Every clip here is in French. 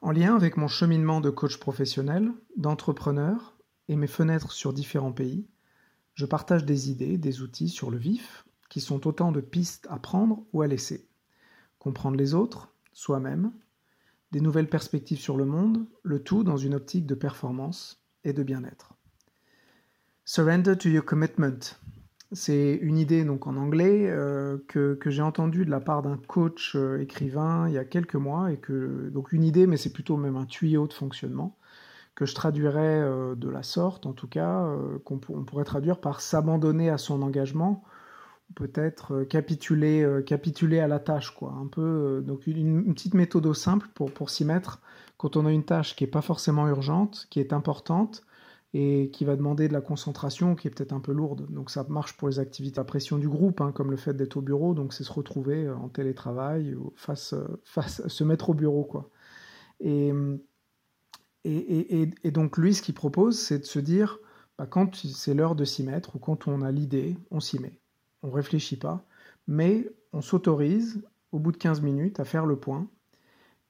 En lien avec mon cheminement de coach professionnel, d'entrepreneur et mes fenêtres sur différents pays, je partage des idées, des outils sur le vif, qui sont autant de pistes à prendre ou à laisser. Comprendre les autres, soi-même, des nouvelles perspectives sur le monde, le tout dans une optique de performance et de bien-être. Surrender to your commitment. C'est une idée donc en anglais euh, que, j'ai entendue de la part d'un coach euh, écrivain il y a quelques mois et que donc une idée mais c'est plutôt même un tuyau de fonctionnement que je traduirais euh, de la sorte en tout cas qu'on pourrait traduire par s'abandonner à son engagement peut-être capituler capituler à la tâche quoi. Un peu donc une, petite méthode simple pour pour s'y mettre quand on a une tâche qui est pas forcément urgente qui est importante et qui va demander de la concentration qui est peut-être un peu lourde. Donc ça marche pour les activités à pression du groupe, hein, comme le fait d'être au bureau, donc c'est se retrouver euh, en télétravail, face, euh, face, se mettre au bureau. Quoi. Et, et, et, donc lui, ce qu'il propose, c'est de se dire, bah, quand c'est l'heure de s'y mettre, ou quand on a l'idée, on s'y met. On réfléchit pas, mais on s'autorise, au bout de 15 minutes, à faire le point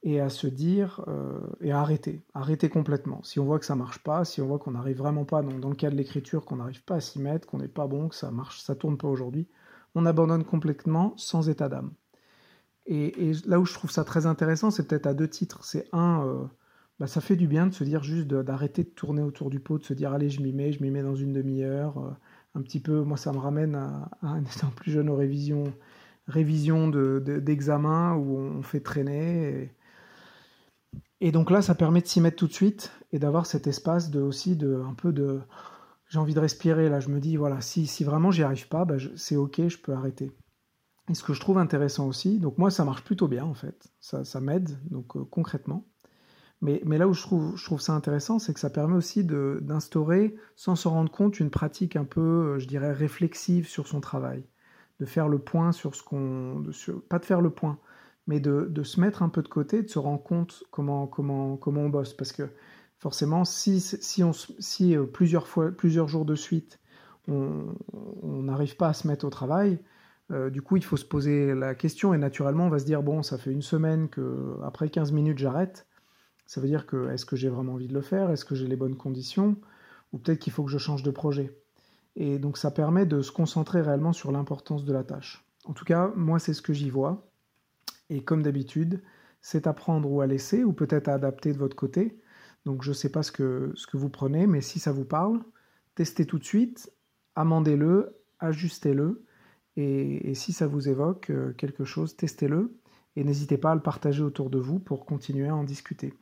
et à se dire euh, et à arrêter, arrêter complètement. Si on voit que ça marche pas, si on voit qu'on n'arrive vraiment pas, donc dans le cas de l'écriture, qu'on n'arrive pas à s'y mettre, qu'on n'est pas bon, que ça marche, ça tourne pas aujourd'hui, on abandonne complètement sans état d'âme. Et, là où je trouve ça très intéressant, c'est peut-être à deux titres. C'est un, euh, bah, ça fait du bien de se dire juste d'arrêter de, tourner autour du pot, de se dire allez je m'y mets, je m'y mets dans une demi-heure, euh, un petit peu. Moi ça me ramène à, un étant plus jeune aux révisions, révisions d'examen de, où on fait traîner. Et donc là, ça permet de s'y mettre tout de suite et d'avoir cet espace de aussi de un peu de j'ai envie de respirer là. Je me dis voilà, si, si vraiment j'y arrive pas, bah, c'est ok, je peux arrêter. Et ce que je trouve intéressant aussi, donc moi ça marche plutôt bien en fait, ça, ça m'aide donc euh, concrètement. Mais, mais, là où je trouve, je trouve ça intéressant, c'est que ça permet aussi d'instaurer, sans s'en rendre compte, une pratique un peu, euh, je dirais, réflexive sur son travail. De faire le point sur ce qu'on. Pas de faire le point, mais de, se mettre un peu de côté, de se rendre compte comment, comment, comment on bosse. Parce que forcément, si, si, euh, plusieurs, fois, plusieurs jours de suite, on n'arrive pas à se mettre au travail, euh, du coup, il faut se poser la question et naturellement, on va se dire bon, ça fait une semaine que après 15 minutes, j'arrête. Ça veut dire que est-ce que j'ai vraiment envie de le faire? Est-ce que j'ai les bonnes conditions? Ou peut-être qu'il faut que je change de projet. Et donc, ça permet de se concentrer réellement sur l'importance de la tâche. En tout cas, moi, c'est ce que j'y vois. Et comme d'habitude, c'est à prendre ou à laisser, ou peut-être à adapter de votre côté. Donc je ne sais pas ce que, vous prenez, mais si ça vous parle, testez tout de suite, amendez-le, ajustez-le, et, si ça vous évoque euh, quelque chose, testez-le, et n'hésitez pas à le partager autour de vous pour continuer à en discuter.